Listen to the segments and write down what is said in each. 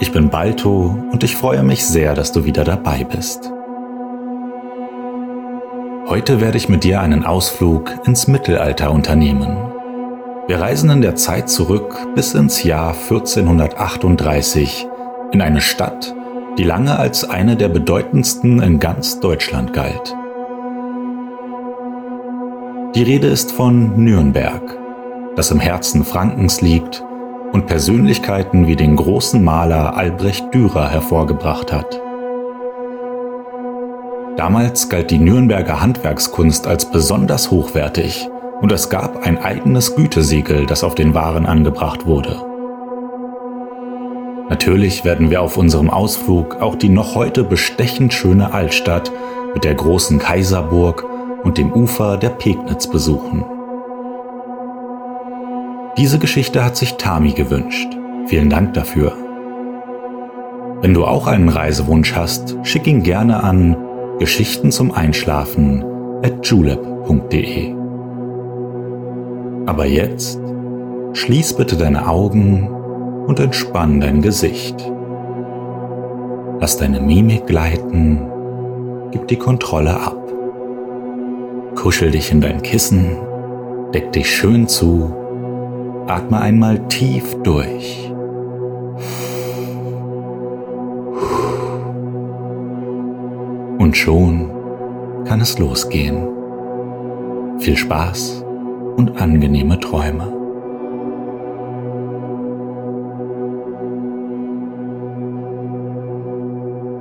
Ich bin Balto und ich freue mich sehr, dass du wieder dabei bist. Heute werde ich mit dir einen Ausflug ins Mittelalter unternehmen. Wir reisen in der Zeit zurück bis ins Jahr 1438 in eine Stadt, die lange als eine der bedeutendsten in ganz Deutschland galt. Die Rede ist von Nürnberg, das im Herzen Frankens liegt und Persönlichkeiten wie den großen Maler Albrecht Dürer hervorgebracht hat. Damals galt die Nürnberger Handwerkskunst als besonders hochwertig und es gab ein eigenes Gütesiegel, das auf den Waren angebracht wurde. Natürlich werden wir auf unserem Ausflug auch die noch heute bestechend schöne Altstadt mit der großen Kaiserburg und dem Ufer der Pegnitz besuchen. Diese Geschichte hat sich Tami gewünscht. Vielen Dank dafür. Wenn du auch einen Reisewunsch hast, schick ihn gerne an Geschichten zum Einschlafen at julep.de. Aber jetzt schließ bitte deine Augen und entspann dein Gesicht. Lass deine Mimik gleiten, gib die Kontrolle ab. Kuschel dich in dein Kissen, deck dich schön zu Atme einmal tief durch. Und schon kann es losgehen. Viel Spaß und angenehme Träume.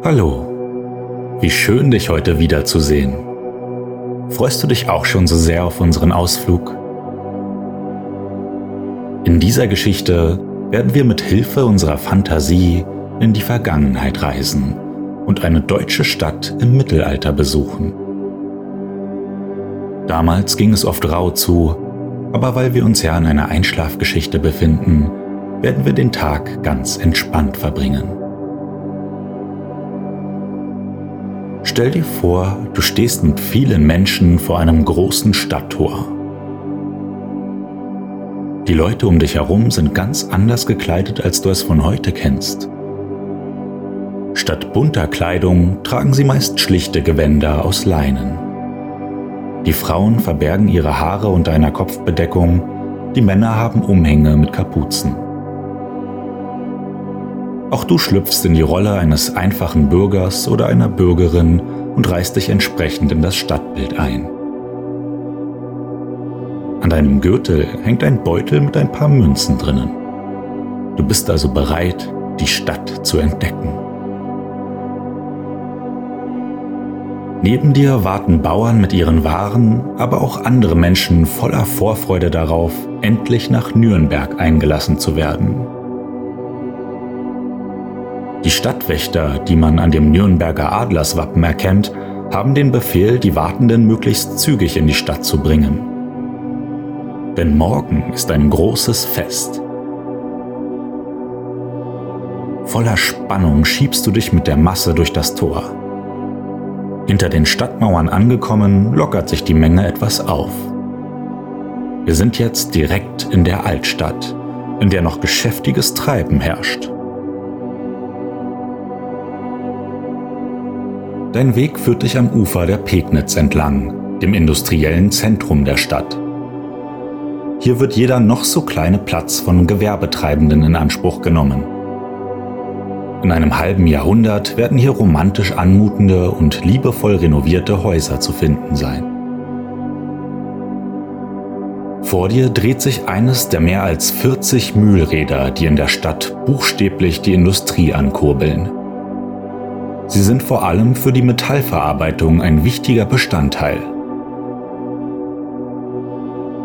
Hallo, wie schön dich heute wiederzusehen. Freust du dich auch schon so sehr auf unseren Ausflug? In dieser Geschichte werden wir mit Hilfe unserer Fantasie in die Vergangenheit reisen und eine deutsche Stadt im Mittelalter besuchen. Damals ging es oft rau zu, aber weil wir uns ja in einer Einschlafgeschichte befinden, werden wir den Tag ganz entspannt verbringen. Stell dir vor, du stehst mit vielen Menschen vor einem großen Stadttor. Die Leute um dich herum sind ganz anders gekleidet, als du es von heute kennst. Statt bunter Kleidung tragen sie meist schlichte Gewänder aus Leinen. Die Frauen verbergen ihre Haare unter einer Kopfbedeckung, die Männer haben Umhänge mit Kapuzen. Auch du schlüpfst in die Rolle eines einfachen Bürgers oder einer Bürgerin und reißt dich entsprechend in das Stadtbild ein. An deinem Gürtel hängt ein Beutel mit ein paar Münzen drinnen. Du bist also bereit, die Stadt zu entdecken. Neben dir warten Bauern mit ihren Waren, aber auch andere Menschen voller Vorfreude darauf, endlich nach Nürnberg eingelassen zu werden. Die Stadtwächter, die man an dem Nürnberger Adlerswappen erkennt, haben den Befehl, die Wartenden möglichst zügig in die Stadt zu bringen. Denn morgen ist ein großes Fest. Voller Spannung schiebst du dich mit der Masse durch das Tor. Hinter den Stadtmauern angekommen, lockert sich die Menge etwas auf. Wir sind jetzt direkt in der Altstadt, in der noch geschäftiges Treiben herrscht. Dein Weg führt dich am Ufer der Pegnitz entlang, dem industriellen Zentrum der Stadt. Hier wird jeder noch so kleine Platz von Gewerbetreibenden in Anspruch genommen. In einem halben Jahrhundert werden hier romantisch anmutende und liebevoll renovierte Häuser zu finden sein. Vor dir dreht sich eines der mehr als 40 Mühlräder, die in der Stadt buchstäblich die Industrie ankurbeln. Sie sind vor allem für die Metallverarbeitung ein wichtiger Bestandteil.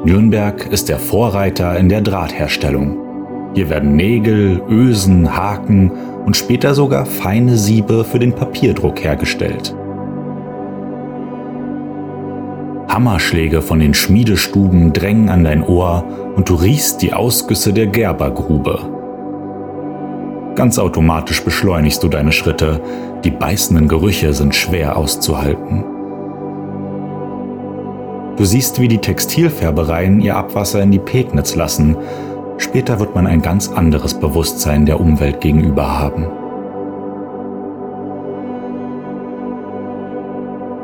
Nürnberg ist der Vorreiter in der Drahtherstellung. Hier werden Nägel, Ösen, Haken und später sogar feine Siebe für den Papierdruck hergestellt. Hammerschläge von den Schmiedestuben drängen an dein Ohr und du riechst die Ausgüsse der Gerbergrube. Ganz automatisch beschleunigst du deine Schritte, die beißenden Gerüche sind schwer auszuhalten. Du siehst, wie die Textilfärbereien ihr Abwasser in die Pegnitz lassen. Später wird man ein ganz anderes Bewusstsein der Umwelt gegenüber haben.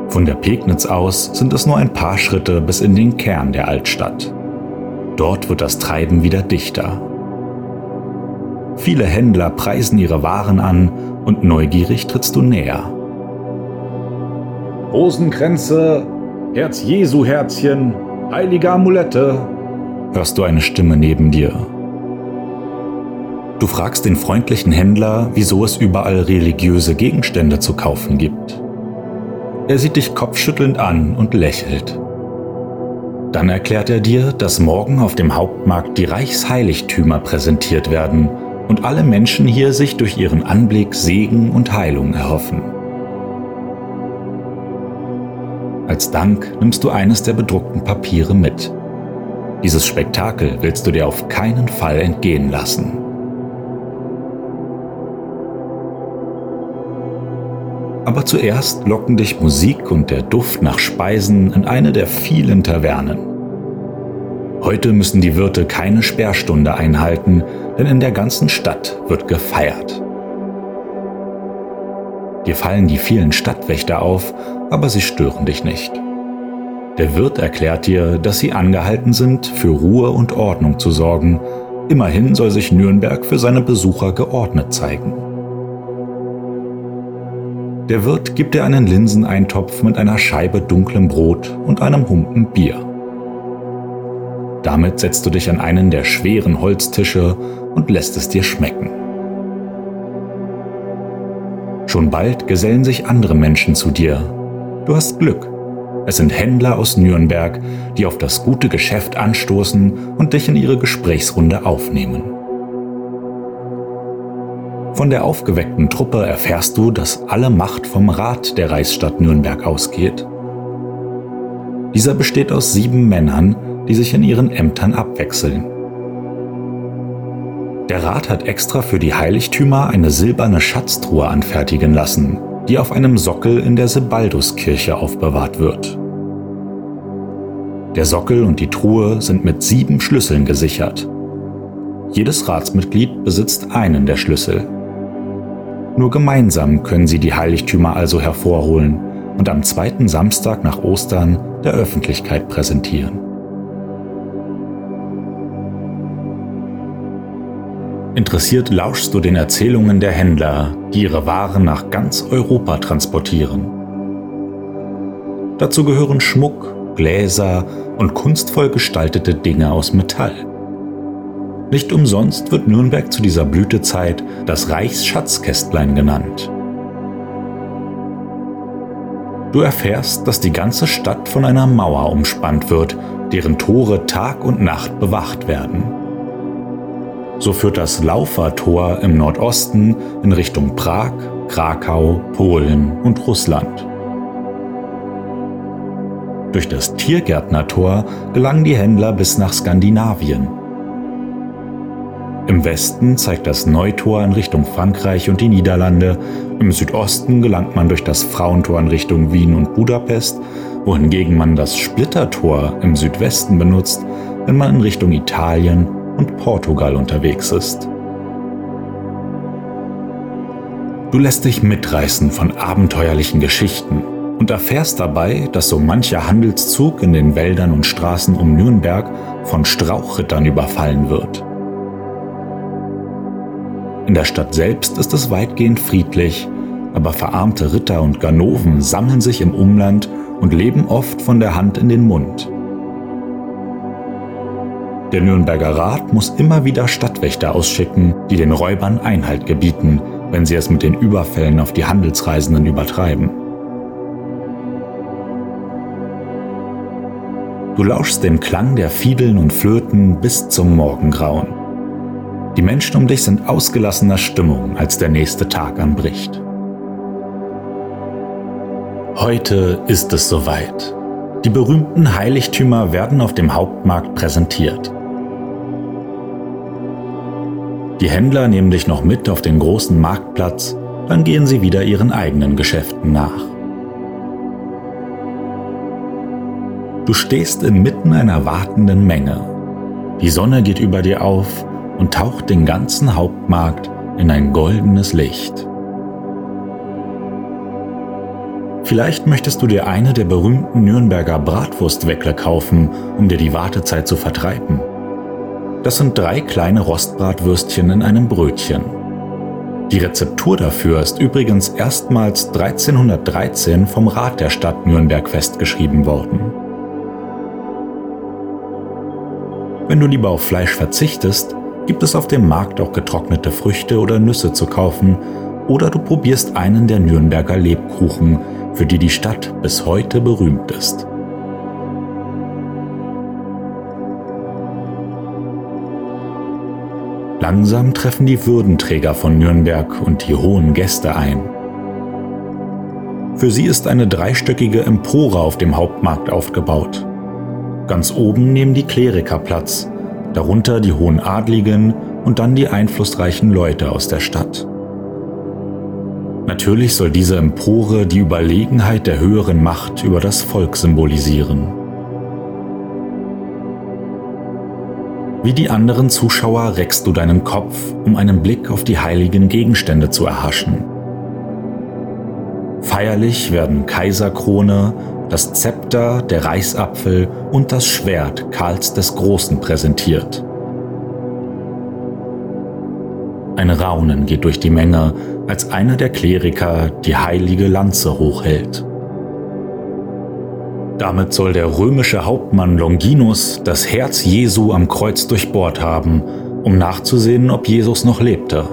Von der Pegnitz aus sind es nur ein paar Schritte bis in den Kern der Altstadt. Dort wird das Treiben wieder dichter. Viele Händler preisen ihre Waren an und neugierig trittst du näher. Rosenkränze, Herz Jesu Herzchen, heilige Amulette, hörst du eine Stimme neben dir. Du fragst den freundlichen Händler, wieso es überall religiöse Gegenstände zu kaufen gibt. Er sieht dich kopfschüttelnd an und lächelt. Dann erklärt er dir, dass morgen auf dem Hauptmarkt die Reichsheiligtümer präsentiert werden und alle Menschen hier sich durch ihren Anblick Segen und Heilung erhoffen. Als Dank nimmst du eines der bedruckten Papiere mit. Dieses Spektakel willst du dir auf keinen Fall entgehen lassen. Aber zuerst locken dich Musik und der Duft nach Speisen in eine der vielen Tavernen. Heute müssen die Wirte keine Sperrstunde einhalten, denn in der ganzen Stadt wird gefeiert. Dir fallen die vielen Stadtwächter auf, aber sie stören dich nicht. Der Wirt erklärt dir, dass sie angehalten sind, für Ruhe und Ordnung zu sorgen. Immerhin soll sich Nürnberg für seine Besucher geordnet zeigen. Der Wirt gibt dir einen Linseneintopf mit einer Scheibe dunklem Brot und einem Humpen Bier. Damit setzt du dich an einen der schweren Holztische und lässt es dir schmecken. Schon bald gesellen sich andere Menschen zu dir. Du hast Glück. Es sind Händler aus Nürnberg, die auf das gute Geschäft anstoßen und dich in ihre Gesprächsrunde aufnehmen. Von der aufgeweckten Truppe erfährst du, dass alle Macht vom Rat der Reichsstadt Nürnberg ausgeht. Dieser besteht aus sieben Männern, die sich in ihren Ämtern abwechseln. Der Rat hat extra für die Heiligtümer eine silberne Schatztruhe anfertigen lassen, die auf einem Sockel in der Sebalduskirche aufbewahrt wird. Der Sockel und die Truhe sind mit sieben Schlüsseln gesichert. Jedes Ratsmitglied besitzt einen der Schlüssel. Nur gemeinsam können sie die Heiligtümer also hervorholen und am zweiten Samstag nach Ostern der Öffentlichkeit präsentieren. Interessiert lauschst du den Erzählungen der Händler, die ihre Waren nach ganz Europa transportieren. Dazu gehören Schmuck, Gläser und kunstvoll gestaltete Dinge aus Metall. Nicht umsonst wird Nürnberg zu dieser Blütezeit das Reichsschatzkästlein genannt. Du erfährst, dass die ganze Stadt von einer Mauer umspannt wird, deren Tore Tag und Nacht bewacht werden. So führt das Laufertor im Nordosten in Richtung Prag, Krakau, Polen und Russland. Durch das Tiergärtnertor gelangen die Händler bis nach Skandinavien im Westen zeigt das Neutor in Richtung Frankreich und die Niederlande, im Südosten gelangt man durch das Frauentor in Richtung Wien und Budapest, wohingegen man das Splittertor im Südwesten benutzt, wenn man in Richtung Italien und Portugal unterwegs ist. Du lässt dich mitreißen von abenteuerlichen Geschichten und erfährst dabei, dass so mancher Handelszug in den Wäldern und Straßen um Nürnberg von Strauchrittern überfallen wird. In der Stadt selbst ist es weitgehend friedlich, aber verarmte Ritter und Ganoven sammeln sich im Umland und leben oft von der Hand in den Mund. Der Nürnberger Rat muss immer wieder Stadtwächter ausschicken, die den Räubern Einhalt gebieten, wenn sie es mit den Überfällen auf die Handelsreisenden übertreiben. Du lauschst dem Klang der Fiedeln und Flöten bis zum Morgengrauen. Die Menschen um dich sind ausgelassener Stimmung, als der nächste Tag anbricht. Heute ist es soweit. Die berühmten Heiligtümer werden auf dem Hauptmarkt präsentiert. Die Händler nehmen dich noch mit auf den großen Marktplatz, dann gehen sie wieder ihren eigenen Geschäften nach. Du stehst inmitten einer wartenden Menge. Die Sonne geht über dir auf und taucht den ganzen Hauptmarkt in ein goldenes Licht. Vielleicht möchtest du dir eine der berühmten Nürnberger Bratwurstweckle kaufen, um dir die Wartezeit zu vertreiben. Das sind drei kleine Rostbratwürstchen in einem Brötchen. Die Rezeptur dafür ist übrigens erstmals 1313 vom Rat der Stadt Nürnberg festgeschrieben worden. Wenn du lieber auf Fleisch verzichtest, gibt es auf dem Markt auch getrocknete Früchte oder Nüsse zu kaufen oder du probierst einen der Nürnberger Lebkuchen, für die die Stadt bis heute berühmt ist. Langsam treffen die Würdenträger von Nürnberg und die hohen Gäste ein. Für sie ist eine dreistöckige Empore auf dem Hauptmarkt aufgebaut. Ganz oben nehmen die Kleriker Platz, darunter die hohen Adligen und dann die einflussreichen Leute aus der Stadt. Natürlich soll diese Empore die Überlegenheit der höheren Macht über das Volk symbolisieren. Wie die anderen Zuschauer reckst du deinen Kopf, um einen Blick auf die heiligen Gegenstände zu erhaschen. Feierlich werden Kaiserkrone, das Zepter, der Reichsapfel und das Schwert Karls des Großen präsentiert. Ein Raunen geht durch die Menge, als einer der Kleriker die heilige Lanze hochhält. Damit soll der römische Hauptmann Longinus das Herz Jesu am Kreuz durchbohrt haben, um nachzusehen, ob Jesus noch lebte.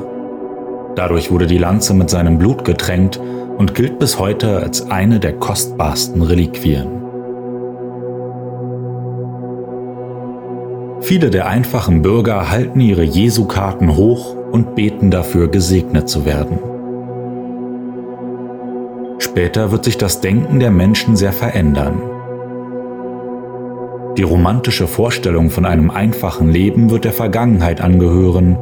Dadurch wurde die Lanze mit seinem Blut getränkt und gilt bis heute als eine der kostbarsten Reliquien. Viele der einfachen Bürger halten ihre Jesu-Karten hoch und beten dafür, gesegnet zu werden. Später wird sich das Denken der Menschen sehr verändern. Die romantische Vorstellung von einem einfachen Leben wird der Vergangenheit angehören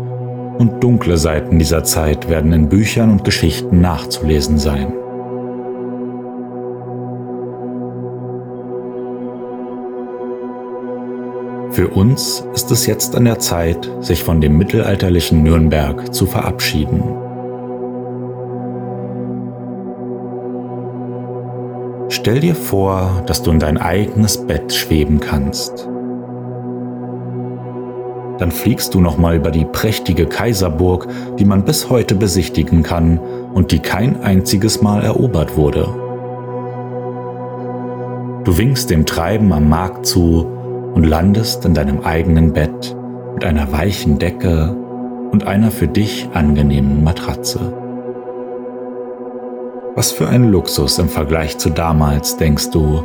und dunkle Seiten dieser Zeit werden in Büchern und Geschichten nachzulesen sein. Für uns ist es jetzt an der Zeit, sich von dem mittelalterlichen Nürnberg zu verabschieden. Stell dir vor, dass du in dein eigenes Bett schweben kannst dann fliegst du nochmal über die prächtige Kaiserburg, die man bis heute besichtigen kann und die kein einziges Mal erobert wurde. Du winkst dem Treiben am Markt zu und landest in deinem eigenen Bett mit einer weichen Decke und einer für dich angenehmen Matratze. Was für ein Luxus im Vergleich zu damals, denkst du,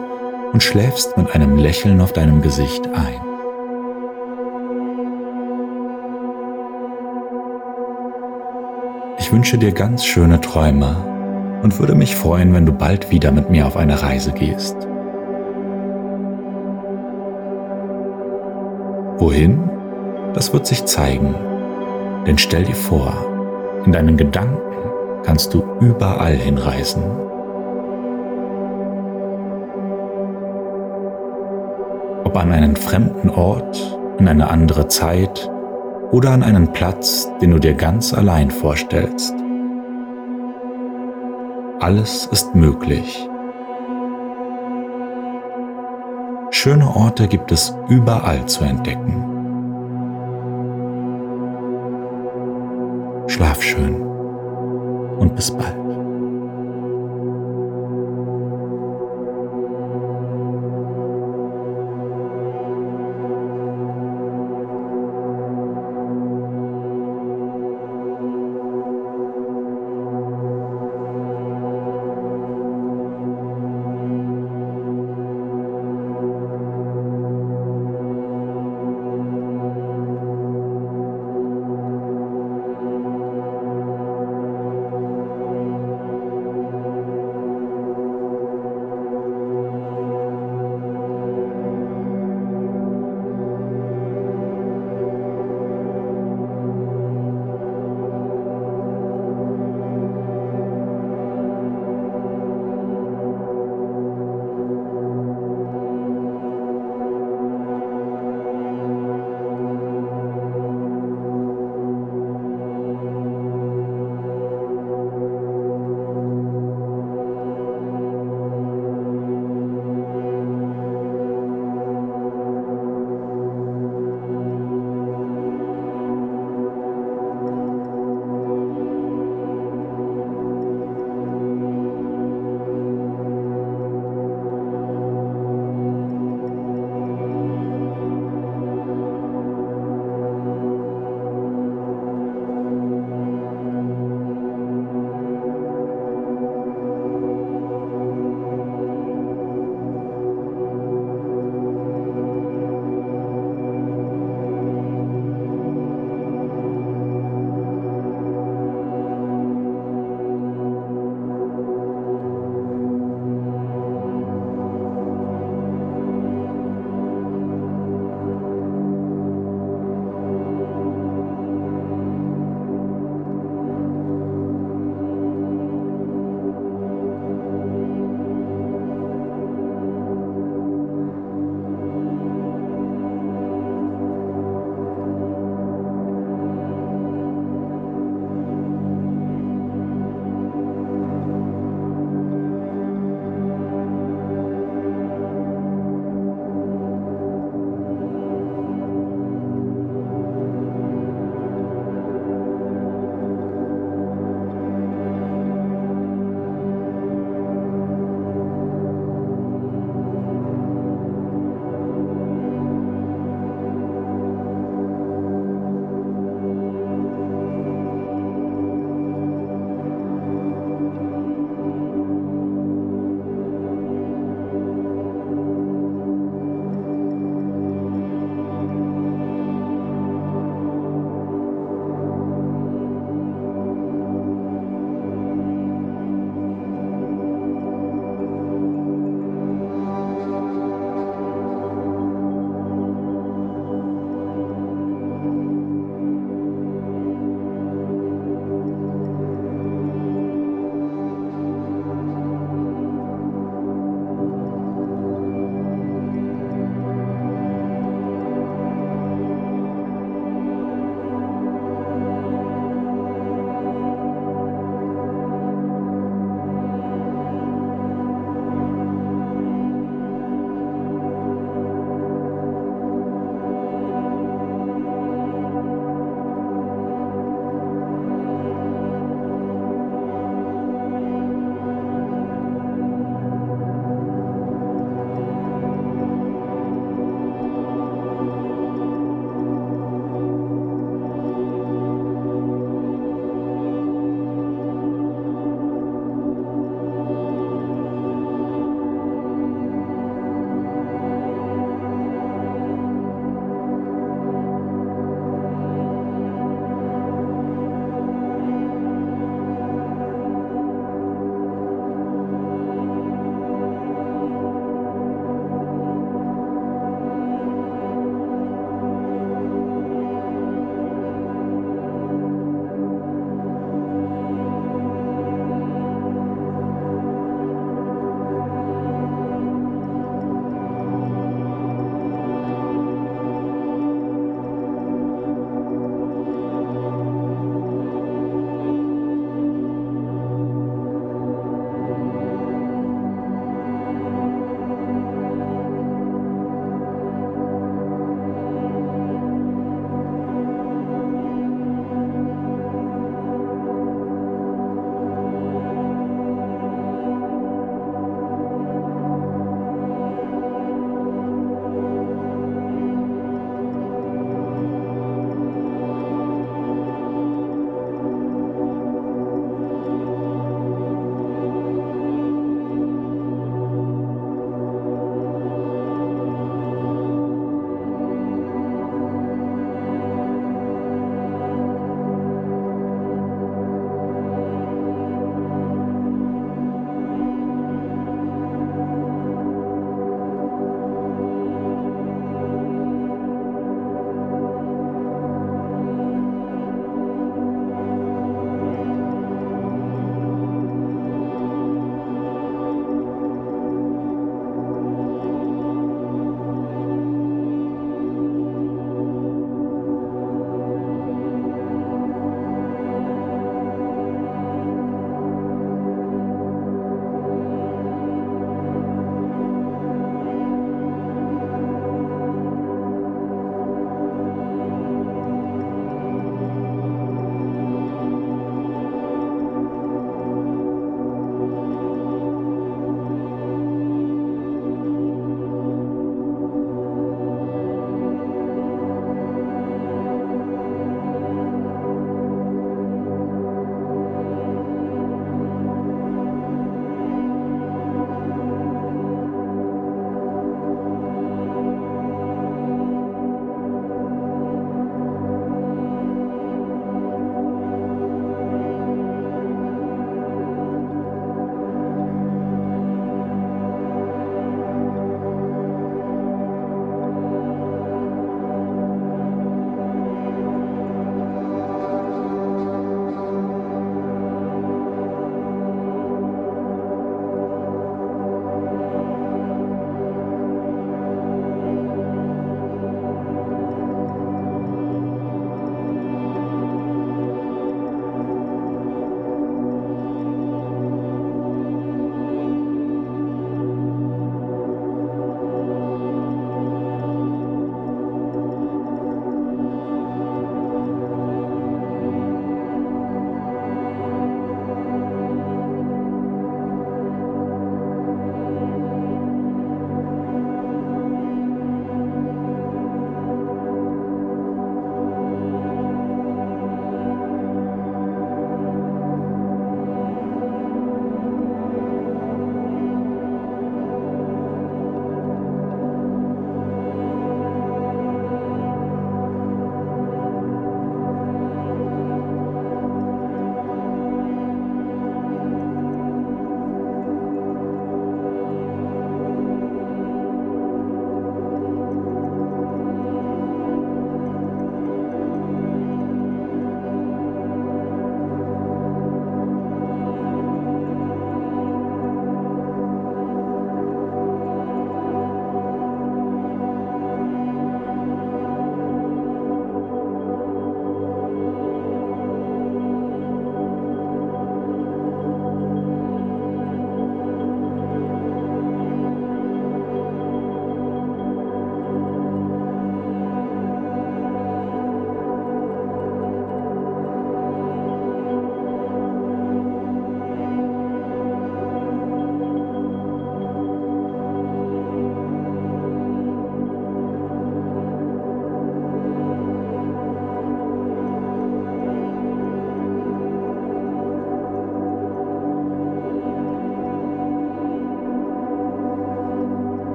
und schläfst mit einem Lächeln auf deinem Gesicht ein. Ich wünsche dir ganz schöne Träume und würde mich freuen, wenn du bald wieder mit mir auf eine Reise gehst. Wohin? Das wird sich zeigen. Denn stell dir vor, in deinen Gedanken kannst du überall hinreisen. Ob an einen fremden Ort, in eine andere Zeit oder an einen Platz, den du dir ganz allein vorstellst. Alles ist möglich. Schöne Orte gibt es überall zu entdecken. Schlaf schön und bis bald.